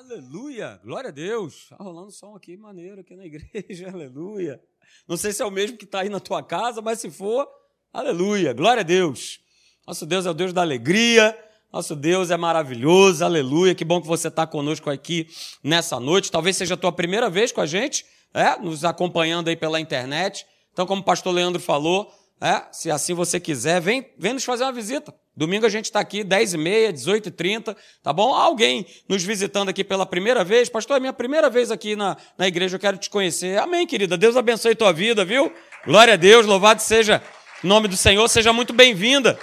Aleluia! Glória a Deus! Tá rolando som aqui maneiro aqui na igreja, aleluia. Não sei se é o mesmo que está aí na tua casa, mas se for, aleluia, glória a Deus. Nosso Deus é o Deus da alegria, nosso Deus é maravilhoso, aleluia. Que bom que você está conosco aqui nessa noite. Talvez seja a tua primeira vez com a gente, é, nos acompanhando aí pela internet. Então, como o pastor Leandro falou, é, se assim você quiser, vem, vem nos fazer uma visita. Domingo a gente está aqui, 10h30, 18h30, tá bom? Alguém nos visitando aqui pela primeira vez. Pastor, é minha primeira vez aqui na, na igreja, eu quero te conhecer. Amém, querida. Deus abençoe tua vida, viu? Glória a Deus, louvado seja o nome do Senhor. Seja muito bem-vinda,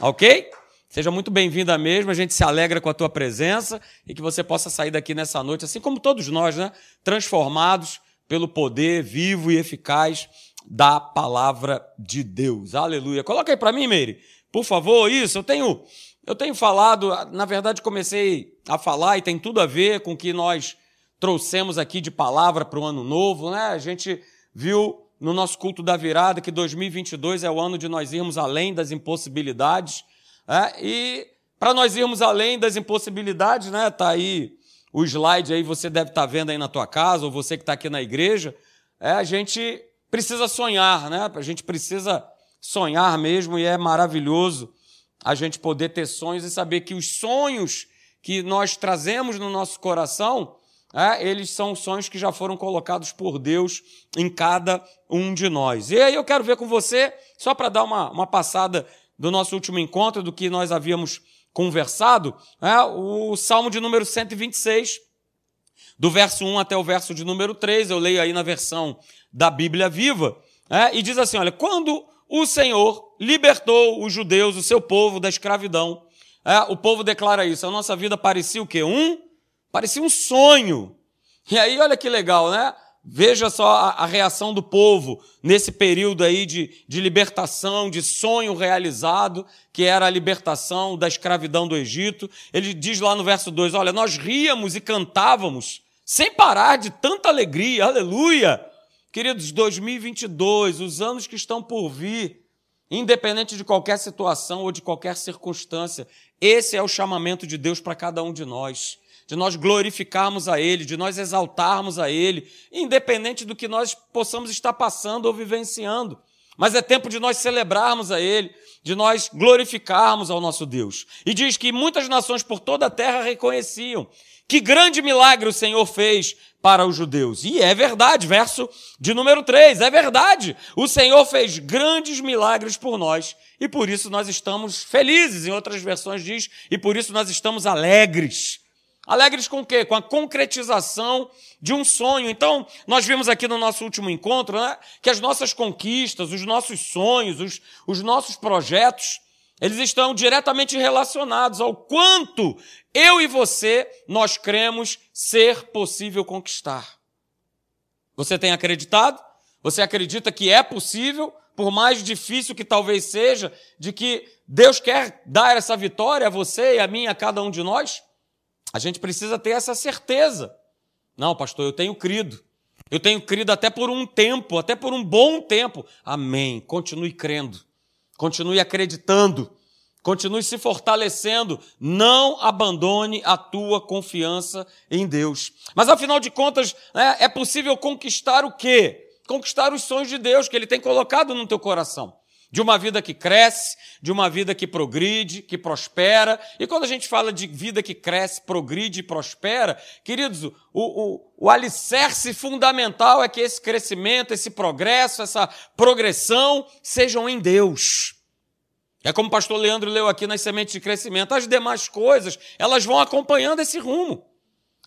ok? Seja muito bem-vinda mesmo, a gente se alegra com a tua presença e que você possa sair daqui nessa noite, assim como todos nós, né? Transformados pelo poder vivo e eficaz da palavra de Deus. Aleluia. Coloca aí para mim, Meire. Por favor, isso. Eu tenho, eu tenho falado, na verdade, comecei a falar e tem tudo a ver com o que nós trouxemos aqui de palavra para o ano novo, né? A gente viu no nosso culto da virada que 2022 é o ano de nós irmos além das impossibilidades. Né? E para nós irmos além das impossibilidades, né? Tá aí o slide aí, você deve estar tá vendo aí na tua casa, ou você que está aqui na igreja. É, a gente precisa sonhar, né? A gente precisa sonhar mesmo, e é maravilhoso a gente poder ter sonhos e saber que os sonhos que nós trazemos no nosso coração, é, eles são sonhos que já foram colocados por Deus em cada um de nós. E aí eu quero ver com você, só para dar uma, uma passada do nosso último encontro, do que nós havíamos conversado, é, o Salmo de número 126, do verso 1 até o verso de número 3, eu leio aí na versão da Bíblia Viva, é, e diz assim: olha, quando o Senhor libertou os judeus, o seu povo, da escravidão. É, o povo declara isso. A nossa vida parecia o quê? Um? Parecia um sonho. E aí, olha que legal, né? Veja só a, a reação do povo nesse período aí de, de libertação, de sonho realizado, que era a libertação da escravidão do Egito. Ele diz lá no verso 2: Olha, nós ríamos e cantávamos sem parar de tanta alegria, aleluia Queridos, 2022, os anos que estão por vir, independente de qualquer situação ou de qualquer circunstância, esse é o chamamento de Deus para cada um de nós. De nós glorificarmos a Ele, de nós exaltarmos a Ele, independente do que nós possamos estar passando ou vivenciando. Mas é tempo de nós celebrarmos a Ele, de nós glorificarmos ao nosso Deus. E diz que muitas nações por toda a terra reconheciam que grande milagre o Senhor fez para os judeus. E é verdade, verso de número 3, é verdade. O Senhor fez grandes milagres por nós e por isso nós estamos felizes. Em outras versões diz, e por isso nós estamos alegres. Alegres com o quê? Com a concretização de um sonho. Então, nós vimos aqui no nosso último encontro né, que as nossas conquistas, os nossos sonhos, os, os nossos projetos, eles estão diretamente relacionados ao quanto eu e você nós cremos ser possível conquistar. Você tem acreditado? Você acredita que é possível, por mais difícil que talvez seja, de que Deus quer dar essa vitória a você e a mim, a cada um de nós? A gente precisa ter essa certeza. Não, pastor, eu tenho crido. Eu tenho crido até por um tempo, até por um bom tempo. Amém. Continue crendo. Continue acreditando. Continue se fortalecendo. Não abandone a tua confiança em Deus. Mas afinal de contas, né, é possível conquistar o quê? Conquistar os sonhos de Deus que Ele tem colocado no teu coração. De uma vida que cresce, de uma vida que progride, que prospera. E quando a gente fala de vida que cresce, progride e prospera, queridos, o, o, o alicerce fundamental é que esse crescimento, esse progresso, essa progressão sejam em Deus. É como o pastor Leandro leu aqui nas sementes de crescimento. As demais coisas, elas vão acompanhando esse rumo.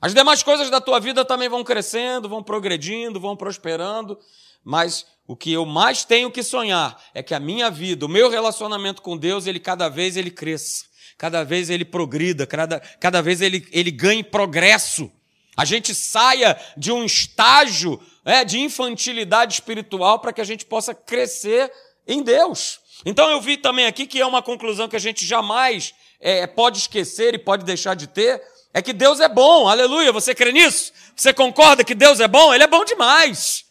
As demais coisas da tua vida também vão crescendo, vão progredindo, vão prosperando, mas o que eu mais tenho que sonhar é que a minha vida, o meu relacionamento com Deus, ele cada vez ele cresça, cada vez ele progrida, cada, cada vez ele, ele ganhe progresso. A gente saia de um estágio é, de infantilidade espiritual para que a gente possa crescer em Deus. Então eu vi também aqui que é uma conclusão que a gente jamais é, pode esquecer e pode deixar de ter, é que Deus é bom, aleluia. Você crê nisso? Você concorda que Deus é bom? Ele é bom demais.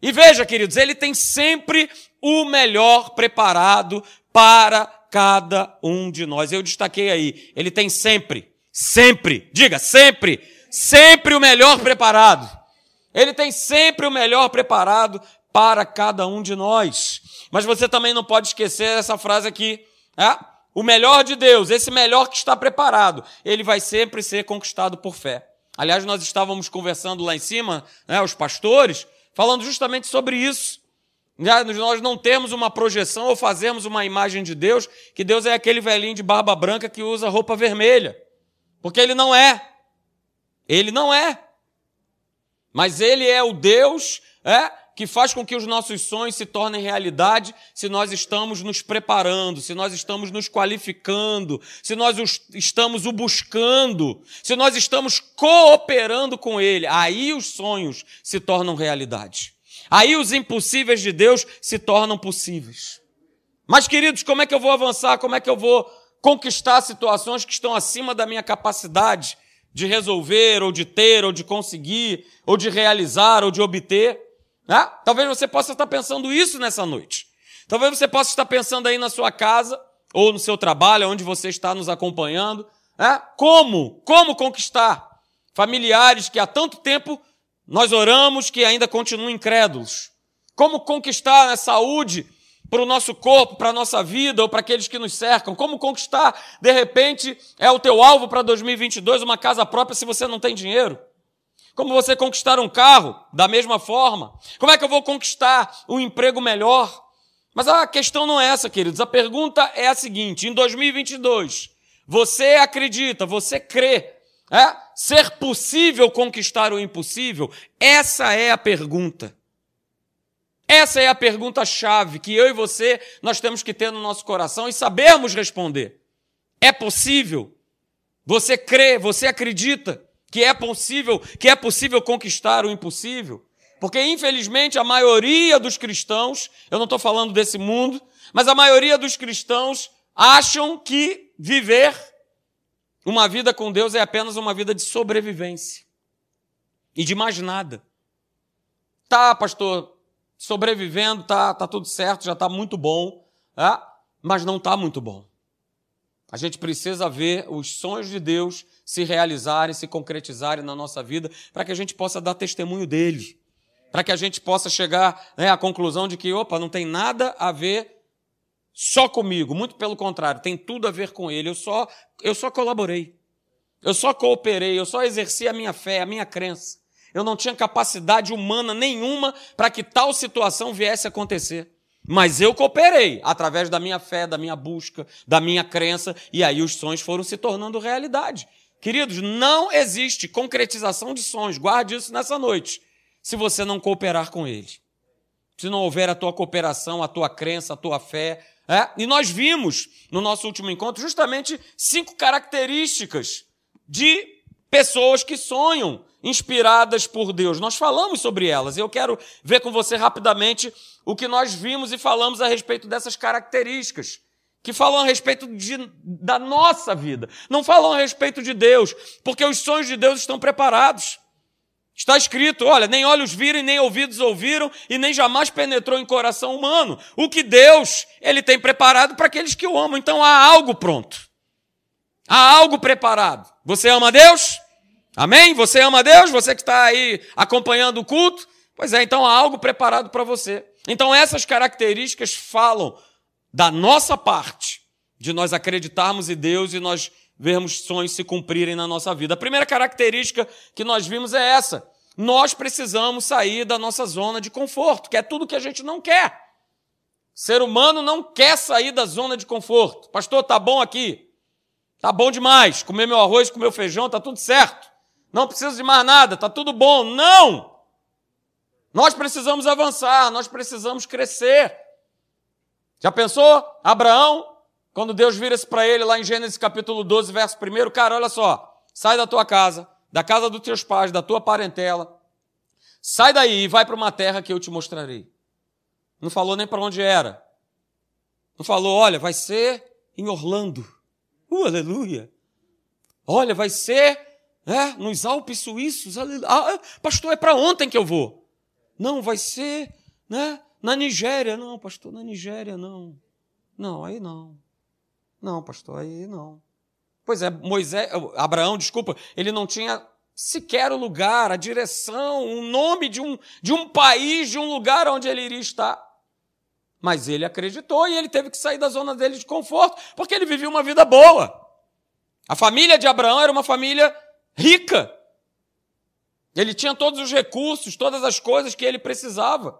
E veja, queridos, ele tem sempre o melhor preparado para cada um de nós. Eu destaquei aí, ele tem sempre, sempre, diga, sempre, sempre o melhor preparado. Ele tem sempre o melhor preparado para cada um de nós. Mas você também não pode esquecer essa frase aqui. É? O melhor de Deus, esse melhor que está preparado, ele vai sempre ser conquistado por fé. Aliás, nós estávamos conversando lá em cima, né, os pastores, falando justamente sobre isso. Nós não temos uma projeção ou fazemos uma imagem de Deus, que Deus é aquele velhinho de barba branca que usa roupa vermelha. Porque ele não é. Ele não é. Mas ele é o Deus é, que faz com que os nossos sonhos se tornem realidade se nós estamos nos preparando, se nós estamos nos qualificando, se nós estamos o buscando, se nós estamos cooperando com Ele. Aí os sonhos se tornam realidade. Aí os impossíveis de Deus se tornam possíveis. Mas, queridos, como é que eu vou avançar? Como é que eu vou conquistar situações que estão acima da minha capacidade de resolver, ou de ter, ou de conseguir, ou de realizar, ou de obter? Né? Talvez você possa estar pensando isso nessa noite. Talvez você possa estar pensando aí na sua casa, ou no seu trabalho, onde você está nos acompanhando. Né? Como? Como conquistar familiares que há tanto tempo nós oramos que ainda continuam incrédulos. Como conquistar a saúde para o nosso corpo, para a nossa vida ou para aqueles que nos cercam? Como conquistar, de repente, é o teu alvo para 2022 uma casa própria se você não tem dinheiro? Como você conquistar um carro da mesma forma? Como é que eu vou conquistar um emprego melhor? Mas a questão não é essa, queridos. A pergunta é a seguinte: em 2022, você acredita, você crê é? Ser possível conquistar o impossível? Essa é a pergunta. Essa é a pergunta-chave que eu e você nós temos que ter no nosso coração e sabermos responder. É possível? Você crê, você acredita que é possível, que é possível conquistar o impossível? Porque infelizmente a maioria dos cristãos, eu não estou falando desse mundo, mas a maioria dos cristãos acham que viver uma vida com Deus é apenas uma vida de sobrevivência e de mais nada. Tá, pastor, sobrevivendo, tá, tá tudo certo, já tá muito bom, é? mas não tá muito bom. A gente precisa ver os sonhos de Deus se realizarem, se concretizarem na nossa vida, para que a gente possa dar testemunho dele. Para que a gente possa chegar né, à conclusão de que, opa, não tem nada a ver só comigo, muito pelo contrário, tem tudo a ver com ele. Eu só, eu só colaborei. Eu só cooperei, eu só exerci a minha fé, a minha crença. Eu não tinha capacidade humana nenhuma para que tal situação viesse a acontecer. Mas eu cooperei através da minha fé, da minha busca, da minha crença, e aí os sonhos foram se tornando realidade. Queridos, não existe concretização de sonhos, guarde isso nessa noite, se você não cooperar com ele. Se não houver a tua cooperação, a tua crença, a tua fé, é? E nós vimos no nosso último encontro justamente cinco características de pessoas que sonham inspiradas por Deus. Nós falamos sobre elas eu quero ver com você rapidamente o que nós vimos e falamos a respeito dessas características. Que falam a respeito de, da nossa vida, não falam a respeito de Deus, porque os sonhos de Deus estão preparados. Está escrito, olha, nem olhos viram, nem ouvidos ouviram, e nem jamais penetrou em coração humano. O que Deus, Ele tem preparado para aqueles que o amam. Então há algo pronto. Há algo preparado. Você ama Deus? Amém? Você ama Deus? Você que está aí acompanhando o culto? Pois é, então há algo preparado para você. Então essas características falam da nossa parte, de nós acreditarmos em Deus e nós vermos sonhos se cumprirem na nossa vida. A primeira característica que nós vimos é essa. Nós precisamos sair da nossa zona de conforto, que é tudo que a gente não quer. ser humano não quer sair da zona de conforto. Pastor, tá bom aqui. Tá bom demais. Comer meu arroz, comer meu feijão, tá tudo certo. Não preciso de mais nada, tá tudo bom. Não! Nós precisamos avançar, nós precisamos crescer. Já pensou? Abraão quando Deus vira-se para ele lá em Gênesis capítulo 12, verso 1, cara, olha só, sai da tua casa, da casa dos teus pais, da tua parentela, sai daí e vai para uma terra que eu te mostrarei. Não falou nem para onde era. Não falou, olha, vai ser em Orlando. Uh, aleluia. Olha, vai ser é, nos Alpes suíços. Ah, é, pastor, é para ontem que eu vou. Não, vai ser né, na Nigéria. Não, pastor, na Nigéria não. Não, aí não. Não, pastor, aí não. Pois é, Moisés, Abraão, desculpa, ele não tinha sequer o lugar, a direção, o nome de um, de um país, de um lugar onde ele iria estar. Mas ele acreditou e ele teve que sair da zona dele de conforto, porque ele vivia uma vida boa. A família de Abraão era uma família rica. Ele tinha todos os recursos, todas as coisas que ele precisava.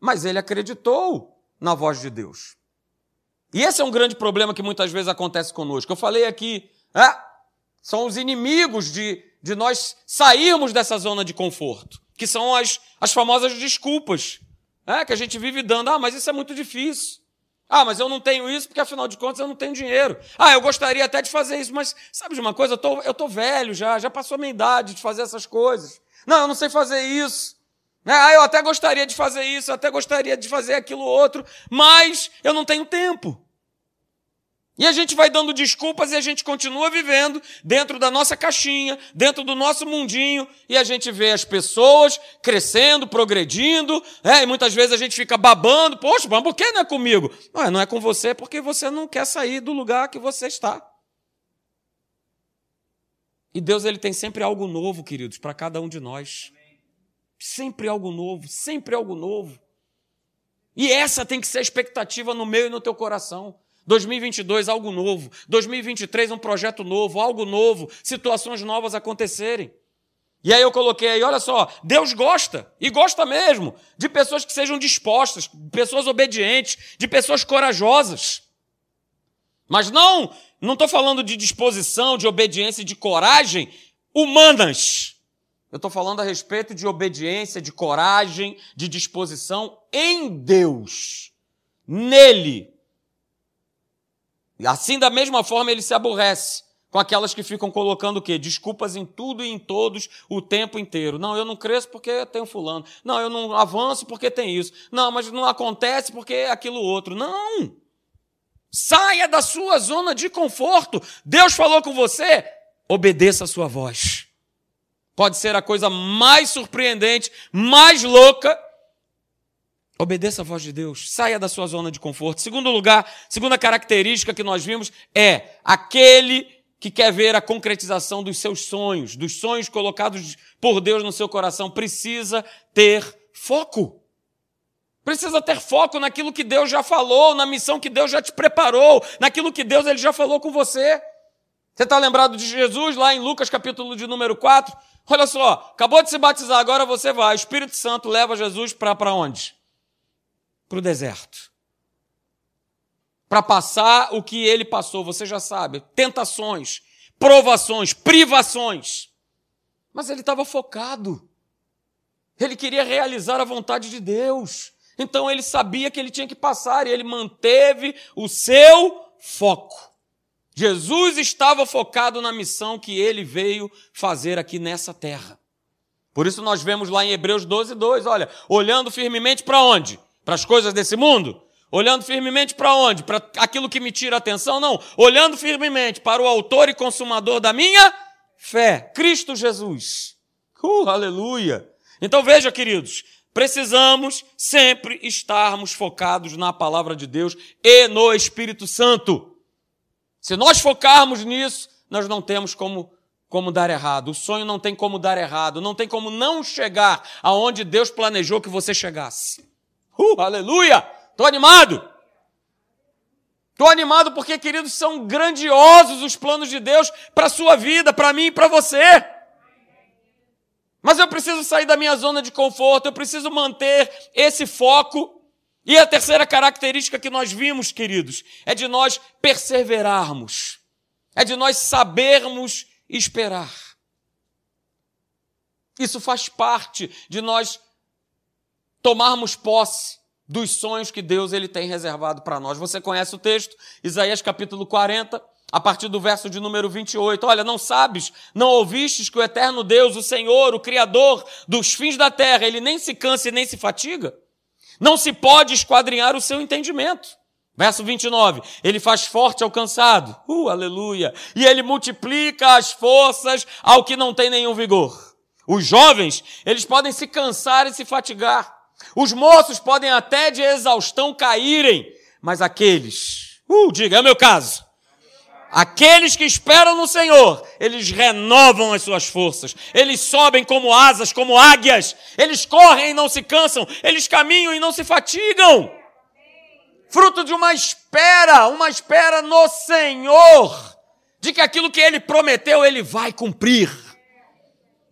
Mas ele acreditou na voz de Deus. E esse é um grande problema que muitas vezes acontece conosco. Eu falei aqui, é, são os inimigos de, de nós sairmos dessa zona de conforto, que são as, as famosas desculpas, é, que a gente vive dando. Ah, mas isso é muito difícil. Ah, mas eu não tenho isso porque afinal de contas eu não tenho dinheiro. Ah, eu gostaria até de fazer isso, mas sabe de uma coisa? Eu tô, eu tô velho já, já passou a minha idade de fazer essas coisas. Não, eu não sei fazer isso. Ah, eu até gostaria de fazer isso, eu até gostaria de fazer aquilo outro, mas eu não tenho tempo. E a gente vai dando desculpas e a gente continua vivendo dentro da nossa caixinha, dentro do nosso mundinho, e a gente vê as pessoas crescendo, progredindo, é, e muitas vezes a gente fica babando, poxa, mas por que não é comigo? Não, não é com você porque você não quer sair do lugar que você está. E Deus ele tem sempre algo novo, queridos, para cada um de nós. Sempre algo novo, sempre algo novo. E essa tem que ser a expectativa no meu e no teu coração. 2022, algo novo. 2023, um projeto novo, algo novo, situações novas acontecerem. E aí eu coloquei aí, olha só, Deus gosta, e gosta mesmo, de pessoas que sejam dispostas, de pessoas obedientes, de pessoas corajosas. Mas não, não estou falando de disposição, de obediência e de coragem humanas. Eu estou falando a respeito de obediência, de coragem, de disposição em Deus. Nele, Assim, da mesma forma, ele se aborrece com aquelas que ficam colocando o quê? Desculpas em tudo e em todos o tempo inteiro. Não, eu não cresço porque tenho fulano. Não, eu não avanço porque tem isso. Não, mas não acontece porque é aquilo outro. Não! Saia da sua zona de conforto. Deus falou com você, obedeça a sua voz. Pode ser a coisa mais surpreendente, mais louca, Obedeça a voz de Deus, saia da sua zona de conforto. Segundo lugar, segunda característica que nós vimos é aquele que quer ver a concretização dos seus sonhos, dos sonhos colocados por Deus no seu coração, precisa ter foco. Precisa ter foco naquilo que Deus já falou, na missão que Deus já te preparou, naquilo que Deus ele já falou com você. Você está lembrado de Jesus lá em Lucas capítulo de número 4? Olha só, acabou de se batizar, agora você vai. O Espírito Santo leva Jesus para onde? Para o deserto. Para passar o que ele passou, você já sabe: tentações, provações, privações. Mas ele estava focado. Ele queria realizar a vontade de Deus. Então ele sabia que ele tinha que passar e ele manteve o seu foco. Jesus estava focado na missão que ele veio fazer aqui nessa terra. Por isso nós vemos lá em Hebreus 12, 2, olha, olhando firmemente para onde? Para as coisas desse mundo? Olhando firmemente para onde? Para aquilo que me tira a atenção? Não. Olhando firmemente para o autor e consumador da minha fé, Cristo Jesus. Uh, aleluia! Então veja, queridos, precisamos sempre estarmos focados na palavra de Deus e no Espírito Santo. Se nós focarmos nisso, nós não temos como como dar errado. O sonho não tem como dar errado, não tem como não chegar aonde Deus planejou que você chegasse. Uh, aleluia! Estou animado! Estou animado porque, queridos, são grandiosos os planos de Deus para a sua vida, para mim e para você. Mas eu preciso sair da minha zona de conforto, eu preciso manter esse foco. E a terceira característica que nós vimos, queridos, é de nós perseverarmos, é de nós sabermos esperar. Isso faz parte de nós tomarmos posse dos sonhos que Deus ele tem reservado para nós. Você conhece o texto, Isaías capítulo 40, a partir do verso de número 28. Olha, não sabes, não ouvistes que o eterno Deus, o Senhor, o Criador dos fins da terra, ele nem se cansa e nem se fatiga? Não se pode esquadrinhar o seu entendimento. Verso 29, ele faz forte ao cansado, uh, aleluia, e ele multiplica as forças ao que não tem nenhum vigor. Os jovens, eles podem se cansar e se fatigar, os moços podem até de exaustão caírem, mas aqueles, uh, diga, é o meu caso. Aqueles que esperam no Senhor, eles renovam as suas forças, eles sobem como asas, como águias, eles correm e não se cansam, eles caminham e não se fatigam. Fruto de uma espera, uma espera no Senhor, de que aquilo que Ele prometeu, Ele vai cumprir,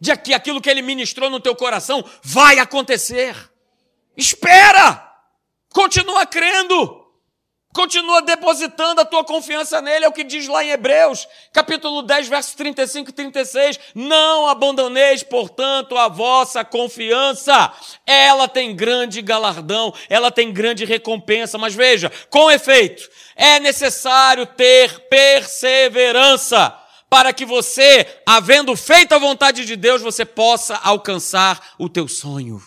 de que aquilo que Ele ministrou no teu coração vai acontecer. Espera, continua crendo. Continua depositando a tua confiança nele, é o que diz lá em Hebreus, capítulo 10, versos 35 e 36. Não abandoneis, portanto, a vossa confiança. Ela tem grande galardão, ela tem grande recompensa. Mas veja, com efeito, é necessário ter perseverança para que você, havendo feito a vontade de Deus, você possa alcançar o teu sonho.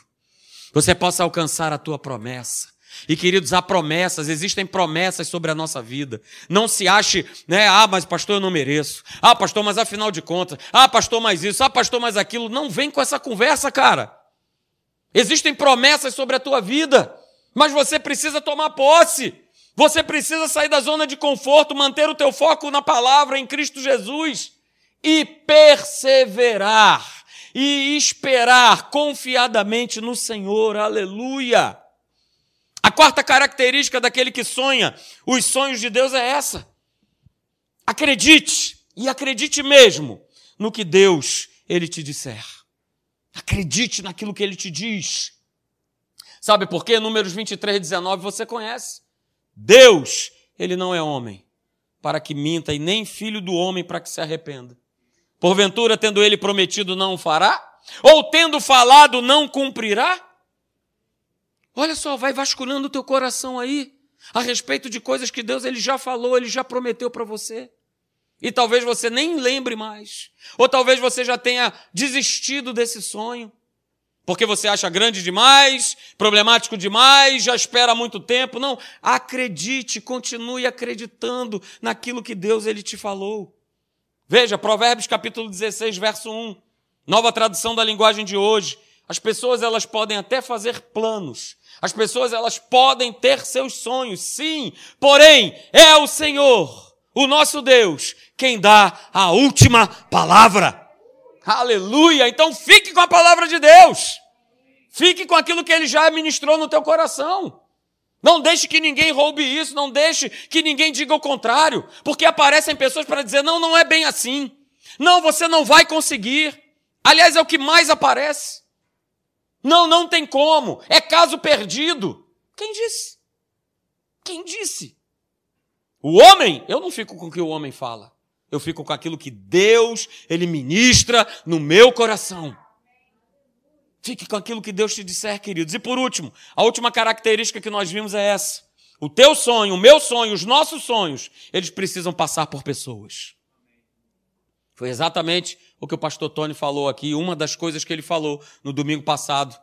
Você possa alcançar a tua promessa. E queridos, há promessas, existem promessas sobre a nossa vida. Não se ache, né? Ah, mas pastor, eu não mereço. Ah, pastor, mas afinal de contas. Ah, pastor, mais isso. Ah, pastor, mais aquilo. Não vem com essa conversa, cara. Existem promessas sobre a tua vida, mas você precisa tomar posse. Você precisa sair da zona de conforto, manter o teu foco na palavra em Cristo Jesus e perseverar e esperar confiadamente no Senhor. Aleluia. A quarta característica daquele que sonha os sonhos de Deus é essa. Acredite, e acredite mesmo no que Deus ele te disser. Acredite naquilo que ele te diz. Sabe por quê? Números 23, 19 você conhece. Deus, ele não é homem para que minta e nem filho do homem para que se arrependa. Porventura, tendo ele prometido, não o fará? Ou tendo falado, não cumprirá? Olha só, vai vasculhando o teu coração aí a respeito de coisas que Deus ele já falou, ele já prometeu para você. E talvez você nem lembre mais. Ou talvez você já tenha desistido desse sonho. Porque você acha grande demais, problemático demais, já espera muito tempo. Não, acredite, continue acreditando naquilo que Deus ele te falou. Veja, Provérbios capítulo 16, verso 1. Nova tradução da linguagem de hoje. As pessoas elas podem até fazer planos, as pessoas elas podem ter seus sonhos, sim, porém é o Senhor, o nosso Deus, quem dá a última palavra. Aleluia! Então fique com a palavra de Deus. Fique com aquilo que ele já ministrou no teu coração. Não deixe que ninguém roube isso, não deixe que ninguém diga o contrário, porque aparecem pessoas para dizer: não, não é bem assim. Não, você não vai conseguir. Aliás, é o que mais aparece. Não, não tem como. É caso perdido. Quem disse? Quem disse? O homem, eu não fico com o que o homem fala. Eu fico com aquilo que Deus, ele ministra no meu coração. Fique com aquilo que Deus te disser, queridos. E por último, a última característica que nós vimos é essa. O teu sonho, o meu sonho, os nossos sonhos, eles precisam passar por pessoas. Foi exatamente o que o pastor Tony falou aqui, uma das coisas que ele falou no domingo passado,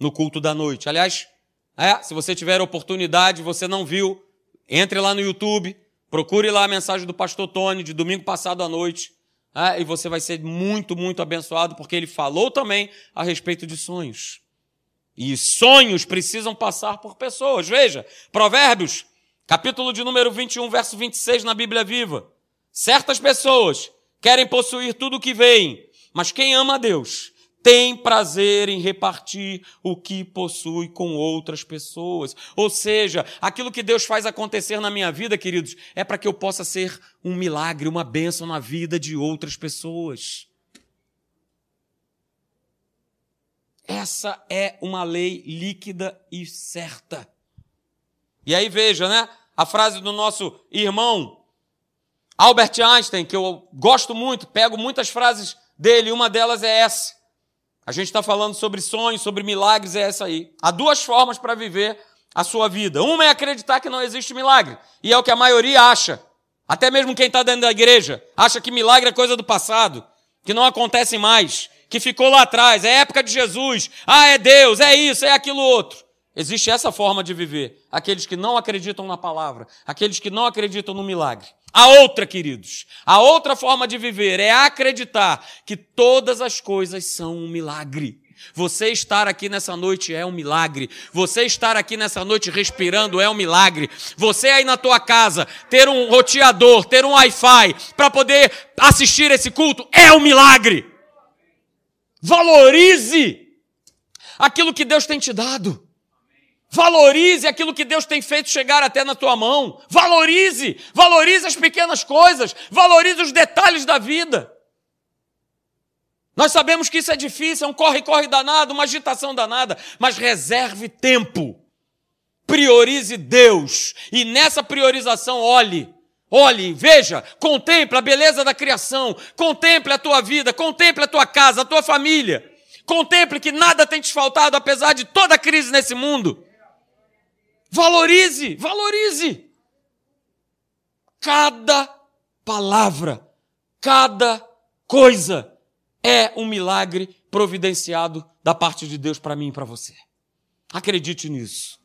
no culto da noite. Aliás, é, se você tiver oportunidade, você não viu, entre lá no YouTube, procure lá a mensagem do pastor Tony de domingo passado à noite, é, e você vai ser muito, muito abençoado, porque ele falou também a respeito de sonhos. E sonhos precisam passar por pessoas. Veja, Provérbios, capítulo de número 21, verso 26 na Bíblia Viva. Certas pessoas querem possuir tudo o que veem, mas quem ama a Deus tem prazer em repartir o que possui com outras pessoas. Ou seja, aquilo que Deus faz acontecer na minha vida, queridos, é para que eu possa ser um milagre, uma bênção na vida de outras pessoas. Essa é uma lei líquida e certa. E aí veja, né? A frase do nosso irmão Albert Einstein, que eu gosto muito, pego muitas frases dele, uma delas é essa. A gente está falando sobre sonhos, sobre milagres, é essa aí. Há duas formas para viver a sua vida. Uma é acreditar que não existe milagre, e é o que a maioria acha. Até mesmo quem está dentro da igreja acha que milagre é coisa do passado, que não acontece mais, que ficou lá atrás, é época de Jesus, ah, é Deus, é isso, é aquilo outro. Existe essa forma de viver. Aqueles que não acreditam na palavra, aqueles que não acreditam no milagre. A outra, queridos, a outra forma de viver é acreditar que todas as coisas são um milagre. Você estar aqui nessa noite é um milagre. Você estar aqui nessa noite respirando é um milagre. Você aí na tua casa ter um roteador, ter um Wi-Fi para poder assistir esse culto é um milagre. Valorize aquilo que Deus tem te dado. Valorize aquilo que Deus tem feito chegar até na tua mão. Valorize, valorize as pequenas coisas, valorize os detalhes da vida. Nós sabemos que isso é difícil, é um corre-corre danado, uma agitação danada, mas reserve tempo. Priorize Deus e nessa priorização olhe Olhe, veja, contemple a beleza da criação, contemple a tua vida, contemple a tua casa, a tua família. Contemple que nada tem te faltado apesar de toda a crise nesse mundo. Valorize, valorize. Cada palavra, cada coisa é um milagre providenciado da parte de Deus para mim e para você. Acredite nisso.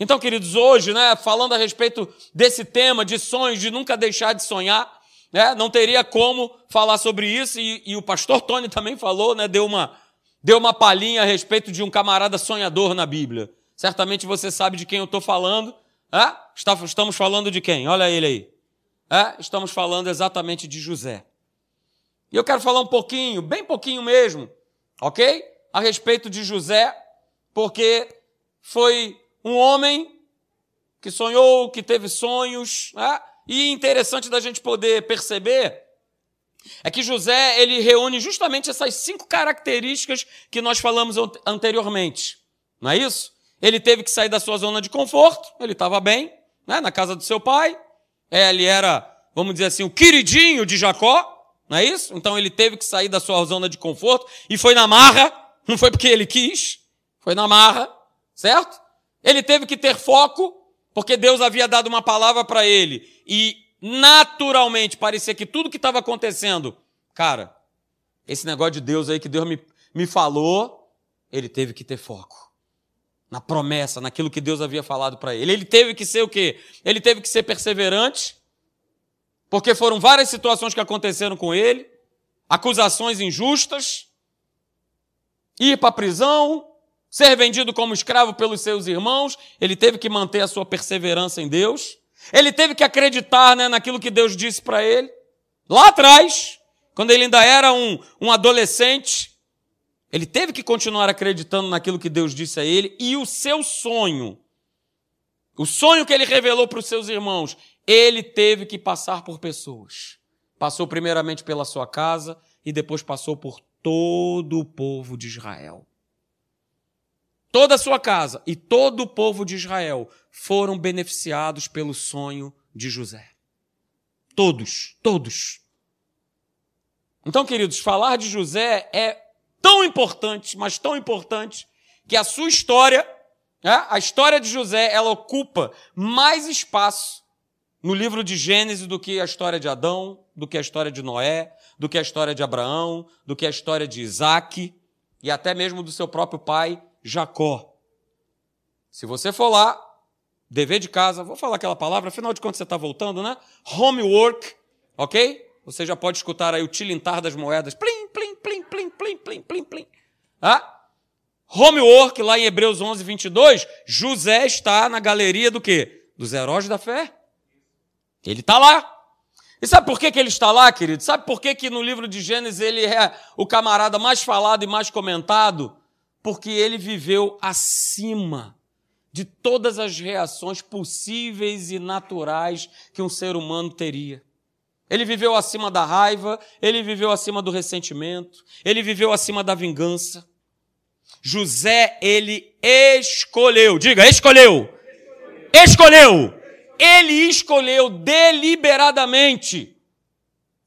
Então, queridos, hoje, né, falando a respeito desse tema de sonhos, de nunca deixar de sonhar, né, não teria como falar sobre isso, e, e o pastor Tony também falou, né, deu uma, deu uma palhinha a respeito de um camarada sonhador na Bíblia. Certamente você sabe de quem eu estou falando. É? Estamos falando de quem? Olha ele aí. É? Estamos falando exatamente de José. E eu quero falar um pouquinho, bem pouquinho mesmo, ok? A respeito de José, porque foi um homem que sonhou, que teve sonhos, né? e interessante da gente poder perceber é que José ele reúne justamente essas cinco características que nós falamos anteriormente, não é isso? Ele teve que sair da sua zona de conforto, ele estava bem, né, na casa do seu pai, é, ele era, vamos dizer assim, o queridinho de Jacó, não é isso? Então ele teve que sair da sua zona de conforto e foi na marra, não foi porque ele quis, foi na marra, certo? Ele teve que ter foco, porque Deus havia dado uma palavra para ele e naturalmente parecia que tudo que estava acontecendo, cara, esse negócio de Deus aí que Deus me, me falou, ele teve que ter foco na promessa, naquilo que Deus havia falado para ele. Ele teve que ser o quê? Ele teve que ser perseverante, porque foram várias situações que aconteceram com ele, acusações injustas, ir para a prisão, ser vendido como escravo pelos seus irmãos, ele teve que manter a sua perseverança em Deus. Ele teve que acreditar né, naquilo que Deus disse para ele. Lá atrás, quando ele ainda era um, um adolescente, ele teve que continuar acreditando naquilo que Deus disse a ele e o seu sonho, o sonho que ele revelou para os seus irmãos, ele teve que passar por pessoas. Passou primeiramente pela sua casa e depois passou por todo o povo de Israel. Toda a sua casa e todo o povo de Israel foram beneficiados pelo sonho de José. Todos, todos. Então, queridos, falar de José é tão importante, mas tão importante, que a sua história, né, a história de José, ela ocupa mais espaço no livro de Gênesis do que a história de Adão, do que a história de Noé, do que a história de Abraão, do que a história de Isaac e até mesmo do seu próprio pai, Jacó. Se você for lá, dever de casa, vou falar aquela palavra, afinal de contas você está voltando, né? Homework, ok? Você já pode escutar aí o tilintar das moedas. Plim, plim, plim, plim, plim. Ah? Homework, lá em Hebreus 11, 22, José está na galeria do quê? Dos heróis da fé. Ele está lá. E sabe por que, que ele está lá, querido? Sabe por que, que no livro de Gênesis ele é o camarada mais falado e mais comentado? Porque ele viveu acima de todas as reações possíveis e naturais que um ser humano teria. Ele viveu acima da raiva, ele viveu acima do ressentimento, ele viveu acima da vingança. José, ele escolheu, diga, escolheu. Escolheu. Ele escolheu deliberadamente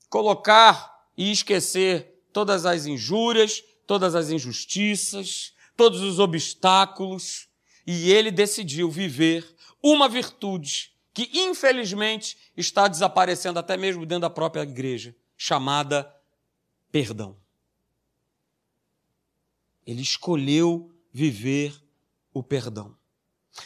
colocar e esquecer todas as injúrias, todas as injustiças, todos os obstáculos, e ele decidiu viver uma virtude que infelizmente está desaparecendo até mesmo dentro da própria igreja, chamada perdão. Ele escolheu viver o perdão.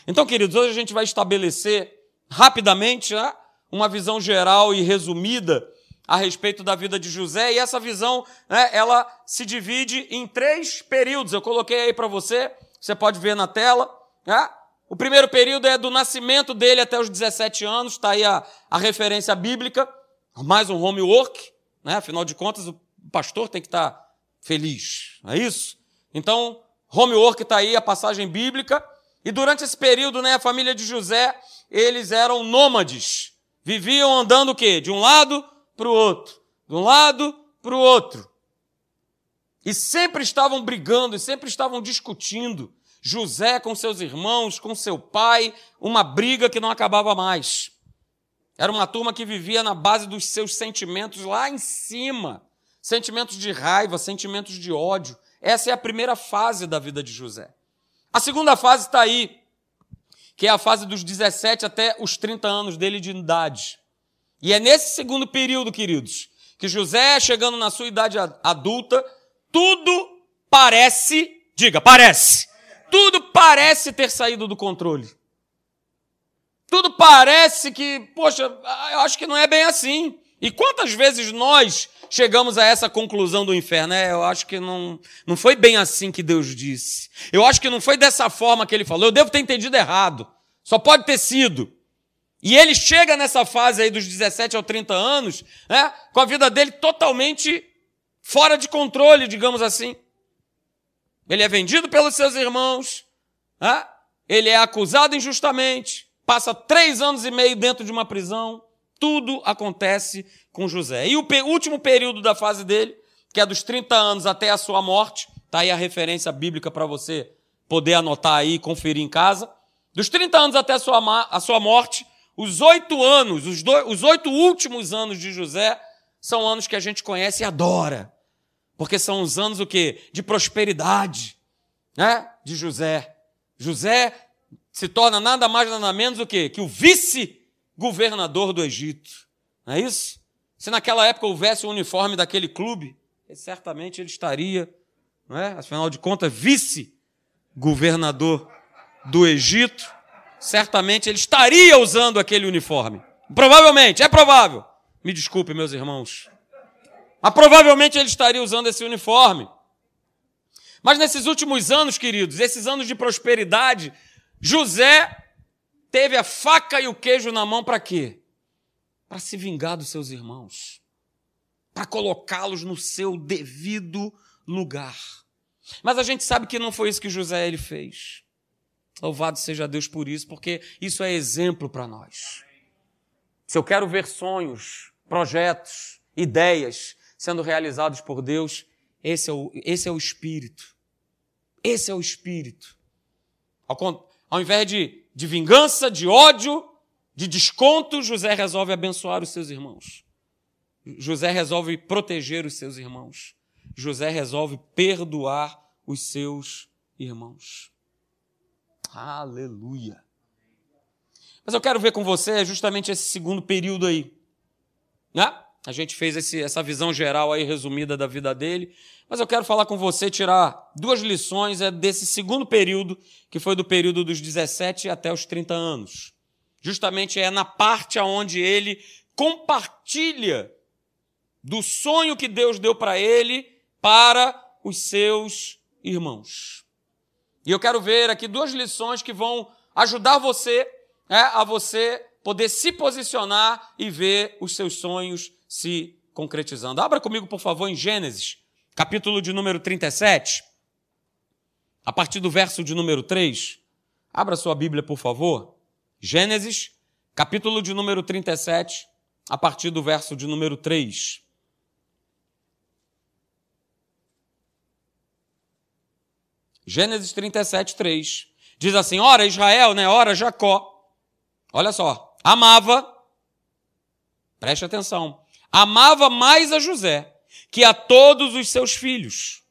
Então, queridos, hoje a gente vai estabelecer rapidamente né, uma visão geral e resumida a respeito da vida de José, e essa visão, né, ela se divide em três períodos. Eu coloquei aí para você, você pode ver na tela. Né? O primeiro período é do nascimento dele até os 17 anos, está aí a, a referência bíblica, mais um homework, né? afinal de contas, o pastor tem que estar tá feliz, não é isso? Então, homework está aí, a passagem bíblica, e durante esse período, né, a família de José, eles eram nômades, viviam andando o quê? De um lado para o outro, de um lado para o outro. E sempre estavam brigando, e sempre estavam discutindo. José com seus irmãos, com seu pai, uma briga que não acabava mais. Era uma turma que vivia na base dos seus sentimentos lá em cima. Sentimentos de raiva, sentimentos de ódio. Essa é a primeira fase da vida de José. A segunda fase está aí, que é a fase dos 17 até os 30 anos dele de idade. E é nesse segundo período, queridos, que José, chegando na sua idade adulta, tudo parece, diga, parece, tudo parece ter saído do controle. Tudo parece que, poxa, eu acho que não é bem assim. E quantas vezes nós chegamos a essa conclusão do inferno? É, eu acho que não, não foi bem assim que Deus disse. Eu acho que não foi dessa forma que ele falou. Eu devo ter entendido errado. Só pode ter sido. E ele chega nessa fase aí dos 17 aos 30 anos, né, com a vida dele totalmente fora de controle, digamos assim. Ele é vendido pelos seus irmãos, né? ele é acusado injustamente, passa três anos e meio dentro de uma prisão. Tudo acontece com José. E o último período da fase dele, que é dos 30 anos até a sua morte, está aí a referência bíblica para você poder anotar aí e conferir em casa. Dos 30 anos até a sua, a sua morte, os oito anos, os, dois, os oito últimos anos de José, são anos que a gente conhece e adora. Porque são os anos o quê? De prosperidade, né? De José. José se torna nada mais nada menos o quê? Que o vice-governador do Egito. Não é isso? Se naquela época houvesse o uniforme daquele clube, certamente ele estaria, não é? Afinal de contas, vice-governador do Egito, certamente ele estaria usando aquele uniforme. Provavelmente, é provável. Me desculpe, meus irmãos. Mas provavelmente ele estaria usando esse uniforme. Mas nesses últimos anos, queridos, esses anos de prosperidade, José teve a faca e o queijo na mão para quê? Para se vingar dos seus irmãos, para colocá-los no seu devido lugar. Mas a gente sabe que não foi isso que José ele fez. Louvado seja Deus por isso, porque isso é exemplo para nós. Se eu quero ver sonhos, projetos, ideias sendo realizados por Deus, esse é o, esse é o Espírito. Esse é o Espírito. Ao, ao invés de, de vingança, de ódio, de desconto, José resolve abençoar os seus irmãos. José resolve proteger os seus irmãos. José resolve perdoar os seus irmãos. Aleluia. Mas eu quero ver com você justamente esse segundo período aí. Né? A gente fez esse, essa visão geral aí resumida da vida dele, mas eu quero falar com você, tirar duas lições é desse segundo período, que foi do período dos 17 até os 30 anos. Justamente é na parte onde ele compartilha do sonho que Deus deu para ele para os seus irmãos. E eu quero ver aqui duas lições que vão ajudar você é, a você poder se posicionar e ver os seus sonhos se concretizando. Abra comigo, por favor, em Gênesis, capítulo de número 37, a partir do verso de número 3. Abra sua Bíblia, por favor. Gênesis, capítulo de número 37, a partir do verso de número 3. Gênesis 37, 3. Diz assim: Ora, Israel, né? Ora, Jacó. Olha só. Amava, preste atenção, amava mais a José que a todos os seus filhos.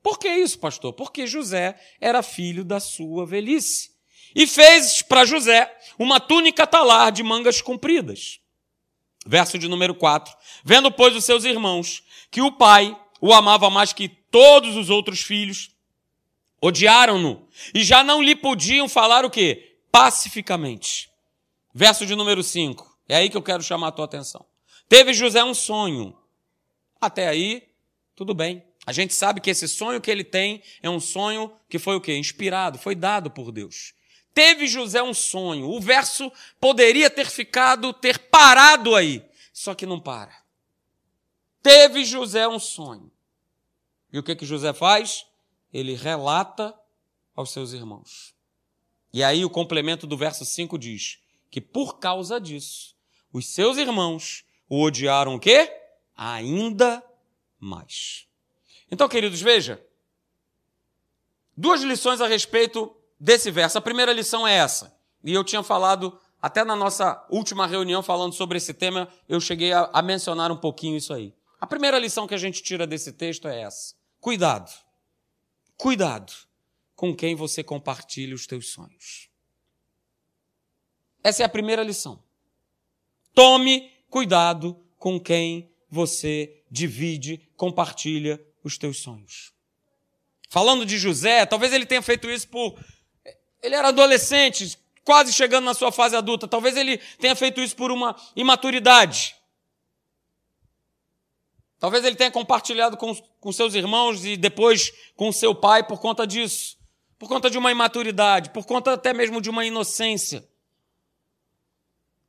Por que isso, pastor? Porque José era filho da sua velhice. E fez para José uma túnica talar de mangas compridas. Verso de número 4. Vendo, pois, os seus irmãos que o pai o amava mais que todos os outros filhos, odiaram-no e já não lhe podiam falar o quê? Pacificamente. Verso de número 5. É aí que eu quero chamar a tua atenção. Teve José um sonho. Até aí, tudo bem. A gente sabe que esse sonho que ele tem é um sonho que foi o quê? Inspirado, foi dado por Deus. Teve José um sonho. O verso poderia ter ficado, ter parado aí. Só que não para. Teve José um sonho. E o que que José faz? Ele relata aos seus irmãos. E aí o complemento do verso 5 diz que por causa disso, os seus irmãos o odiaram o quê? Ainda mais. Então, queridos, veja. Duas lições a respeito desse verso. A primeira lição é essa. E eu tinha falado, até na nossa última reunião, falando sobre esse tema, eu cheguei a, a mencionar um pouquinho isso aí. A primeira lição que a gente tira desse texto é essa. Cuidado. Cuidado com quem você compartilha os teus sonhos. Essa é a primeira lição. Tome cuidado com quem você divide, compartilha os teus sonhos. Falando de José, talvez ele tenha feito isso por. Ele era adolescente, quase chegando na sua fase adulta. Talvez ele tenha feito isso por uma imaturidade. Talvez ele tenha compartilhado com, com seus irmãos e depois com seu pai por conta disso. Por conta de uma imaturidade, por conta até mesmo de uma inocência.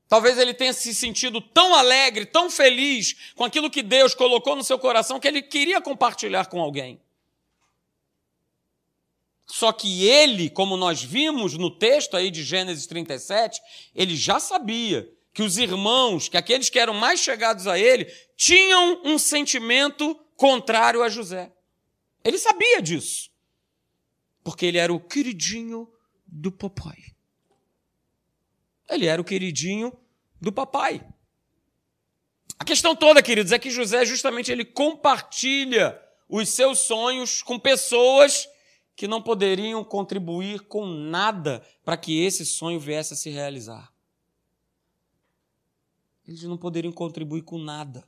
Talvez ele tenha se sentido tão alegre, tão feliz com aquilo que Deus colocou no seu coração que ele queria compartilhar com alguém. Só que ele, como nós vimos no texto aí de Gênesis 37, ele já sabia que os irmãos, que aqueles que eram mais chegados a ele, tinham um sentimento contrário a José. Ele sabia disso. Porque ele era o queridinho do papai. Ele era o queridinho do papai. A questão toda, queridos, é que José justamente ele compartilha os seus sonhos com pessoas que não poderiam contribuir com nada para que esse sonho viesse a se realizar. Eles não poderiam contribuir com nada.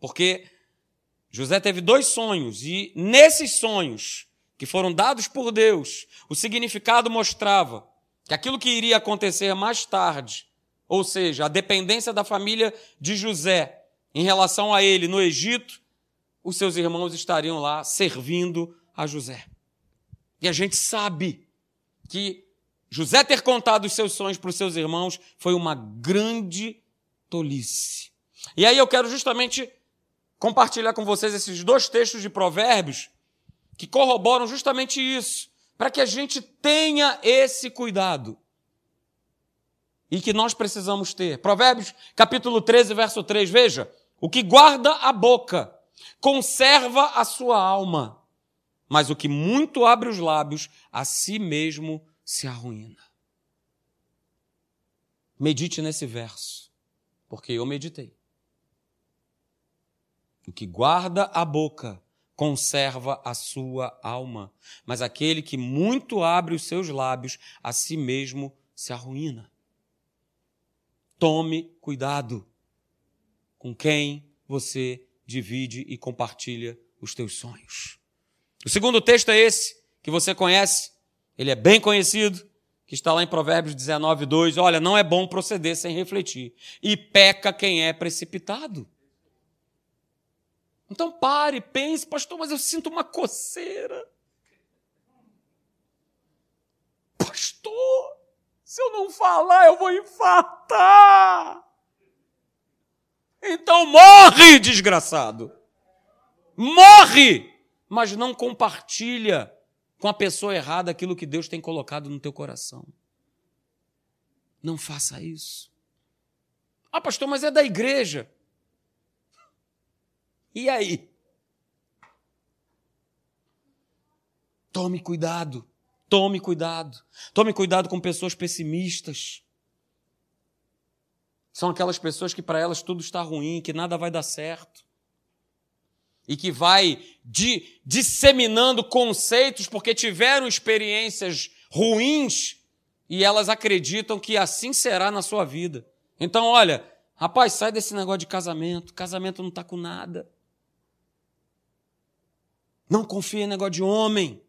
Porque José teve dois sonhos e nesses sonhos que foram dados por Deus, o significado mostrava que aquilo que iria acontecer mais tarde, ou seja, a dependência da família de José em relação a ele no Egito, os seus irmãos estariam lá servindo a José. E a gente sabe que José ter contado os seus sonhos para os seus irmãos foi uma grande tolice. E aí eu quero justamente compartilhar com vocês esses dois textos de Provérbios que corroboram justamente isso, para que a gente tenha esse cuidado. E que nós precisamos ter. Provérbios, capítulo 13, verso 3, veja: o que guarda a boca conserva a sua alma, mas o que muito abre os lábios a si mesmo se arruína. Medite nesse verso, porque eu meditei. O que guarda a boca conserva a sua alma, mas aquele que muito abre os seus lábios a si mesmo se arruína. Tome cuidado com quem você divide e compartilha os teus sonhos. O segundo texto é esse, que você conhece, ele é bem conhecido, que está lá em Provérbios 19, 2. Olha, não é bom proceder sem refletir. E peca quem é precipitado. Então pare, pense, pastor, mas eu sinto uma coceira. Pastor, se eu não falar, eu vou infartar. Então morre, desgraçado. Morre, mas não compartilha com a pessoa errada aquilo que Deus tem colocado no teu coração. Não faça isso. Ah, pastor, mas é da igreja. E aí? Tome cuidado. Tome cuidado. Tome cuidado com pessoas pessimistas. São aquelas pessoas que para elas tudo está ruim, que nada vai dar certo e que vai di, disseminando conceitos porque tiveram experiências ruins e elas acreditam que assim será na sua vida. Então, olha, rapaz, sai desse negócio de casamento. Casamento não está com nada. Não confia em negócio de homem.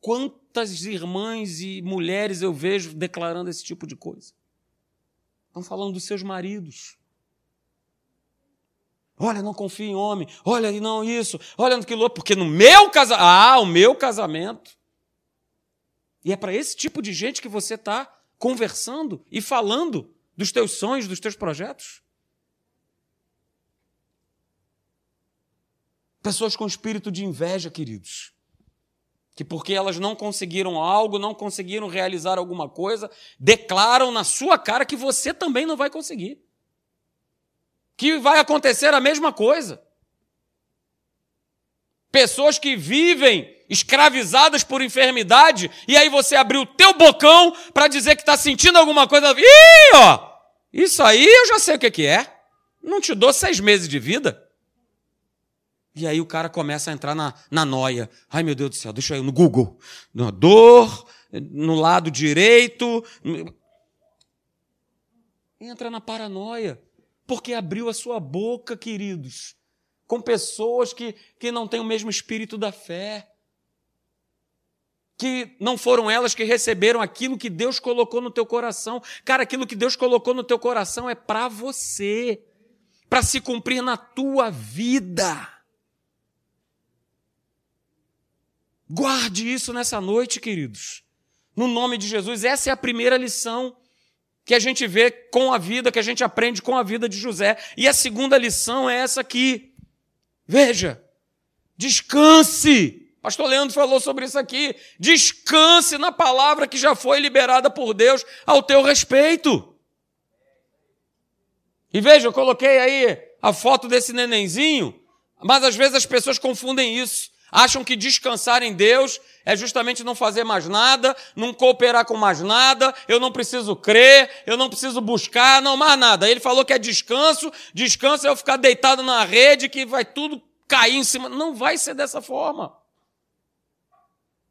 Quantas irmãs e mulheres eu vejo declarando esse tipo de coisa? Estão falando dos seus maridos. Olha, não confio em homem. Olha, não isso. Olha no que louco. Porque no meu casamento. Ah, o meu casamento. E é para esse tipo de gente que você está conversando e falando dos teus sonhos, dos teus projetos? Pessoas com espírito de inveja, queridos. Que porque elas não conseguiram algo, não conseguiram realizar alguma coisa, declaram na sua cara que você também não vai conseguir. Que vai acontecer a mesma coisa. Pessoas que vivem escravizadas por enfermidade, e aí você abriu o teu bocão para dizer que está sentindo alguma coisa. Ih, ó! Isso aí eu já sei o que é. Não te dou seis meses de vida. E aí o cara começa a entrar na, na noia. Ai, meu Deus do céu, deixa eu no Google. Na dor, no lado direito. Entra na paranoia. Porque abriu a sua boca, queridos, com pessoas que, que não têm o mesmo espírito da fé. Que não foram elas que receberam aquilo que Deus colocou no teu coração. Cara, aquilo que Deus colocou no teu coração é para você, para se cumprir na tua vida. Guarde isso nessa noite, queridos. No nome de Jesus, essa é a primeira lição que a gente vê com a vida, que a gente aprende com a vida de José. E a segunda lição é essa aqui. Veja, descanse. Pastor Leandro falou sobre isso aqui. Descanse na palavra que já foi liberada por Deus ao teu respeito. E veja, eu coloquei aí a foto desse nenenzinho, mas às vezes as pessoas confundem isso. Acham que descansar em Deus é justamente não fazer mais nada, não cooperar com mais nada, eu não preciso crer, eu não preciso buscar, não mais nada. Ele falou que é descanso, descanso é eu ficar deitado na rede que vai tudo cair em cima. Não vai ser dessa forma.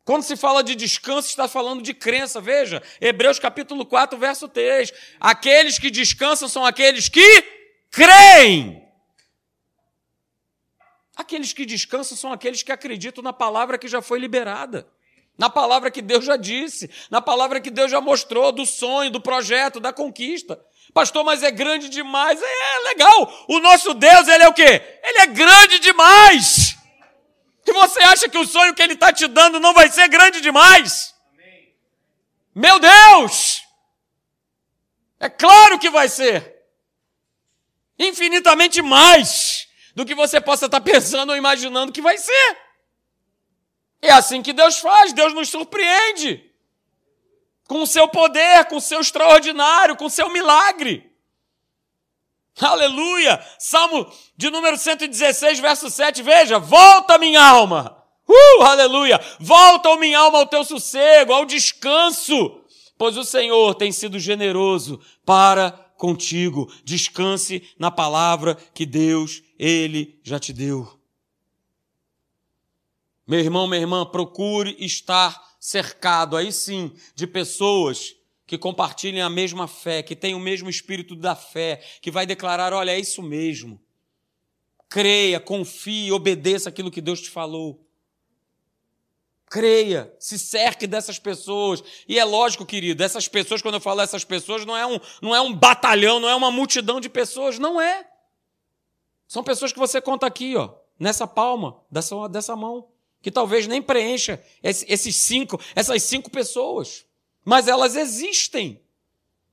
Quando se fala de descanso, está falando de crença. Veja, Hebreus capítulo 4, verso 3. Aqueles que descansam são aqueles que creem. Aqueles que descansam são aqueles que acreditam na palavra que já foi liberada, na palavra que Deus já disse, na palavra que Deus já mostrou do sonho, do projeto, da conquista. Pastor, mas é grande demais. É, legal. O nosso Deus, ele é o quê? Ele é grande demais. E você acha que o sonho que ele está te dando não vai ser grande demais? Meu Deus! É claro que vai ser. Infinitamente mais do que você possa estar pensando ou imaginando que vai ser. É assim que Deus faz, Deus nos surpreende. Com o seu poder, com o seu extraordinário, com o seu milagre. Aleluia! Salmo de número 116, verso 7, veja: Volta, minha alma! Uh, aleluia! Volta, minha alma, ao teu sossego, ao descanso, pois o Senhor tem sido generoso para contigo. Descanse na palavra que Deus ele já te deu. Meu irmão, minha irmã, procure estar cercado, aí sim, de pessoas que compartilhem a mesma fé, que têm o mesmo espírito da fé, que vai declarar: olha, é isso mesmo. Creia, confie, obedeça aquilo que Deus te falou. Creia, se cerque dessas pessoas. E é lógico, querido, essas pessoas, quando eu falo essas pessoas, não é um, não é um batalhão, não é uma multidão de pessoas, não é. São pessoas que você conta aqui, ó, nessa palma dessa, dessa mão, que talvez nem preencha esses cinco, essas cinco pessoas, mas elas existem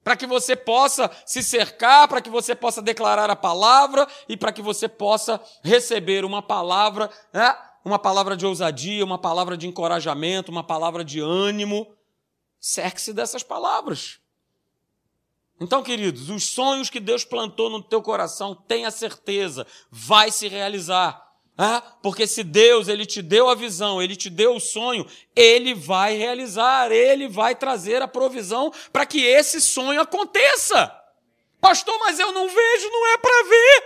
para que você possa se cercar, para que você possa declarar a palavra e para que você possa receber uma palavra, né? Uma palavra de ousadia, uma palavra de encorajamento, uma palavra de ânimo. Cerque-se dessas palavras. Então, queridos, os sonhos que Deus plantou no teu coração, tenha certeza, vai se realizar. Ah, porque se Deus ele te deu a visão, ele te deu o sonho, ele vai realizar, ele vai trazer a provisão para que esse sonho aconteça. Pastor, mas eu não vejo, não é para ver,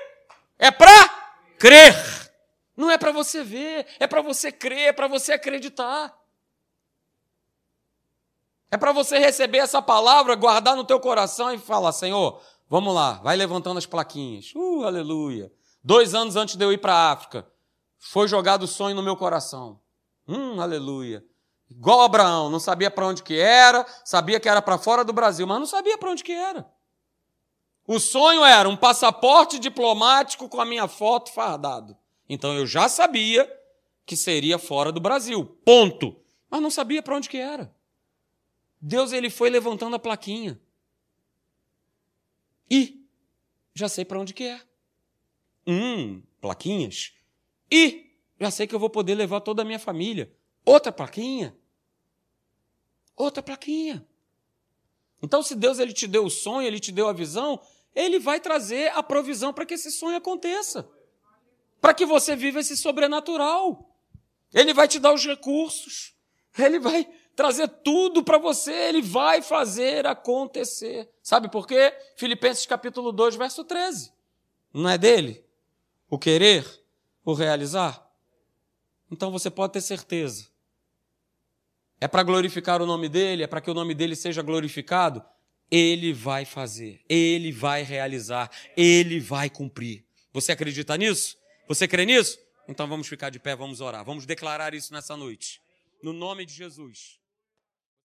é para crer. Não é para você ver, é para você crer, é para você acreditar. É para você receber essa palavra, guardar no teu coração e falar: Senhor, vamos lá, vai levantando as plaquinhas. Uh, aleluia. Dois anos antes de eu ir para a África, foi jogado o sonho no meu coração. Hum, aleluia. Igual Abraão, não sabia para onde que era, sabia que era para fora do Brasil, mas não sabia para onde que era. O sonho era um passaporte diplomático com a minha foto fardado. Então eu já sabia que seria fora do Brasil. Ponto. Mas não sabia para onde que era. Deus ele foi levantando a plaquinha. E já sei para onde que é. Hum, plaquinhas. E já sei que eu vou poder levar toda a minha família. Outra plaquinha. Outra plaquinha. Então, se Deus ele te deu o sonho, ele te deu a visão, ele vai trazer a provisão para que esse sonho aconteça. Para que você viva esse sobrenatural. Ele vai te dar os recursos. Ele vai trazer tudo para você, ele vai fazer acontecer. Sabe por quê? Filipenses capítulo 2, verso 13. Não é dele? O querer, o realizar. Então você pode ter certeza. É para glorificar o nome dele, é para que o nome dele seja glorificado. Ele vai fazer, ele vai realizar, ele vai cumprir. Você acredita nisso? Você crê nisso? Então vamos ficar de pé, vamos orar. Vamos declarar isso nessa noite. No nome de Jesus.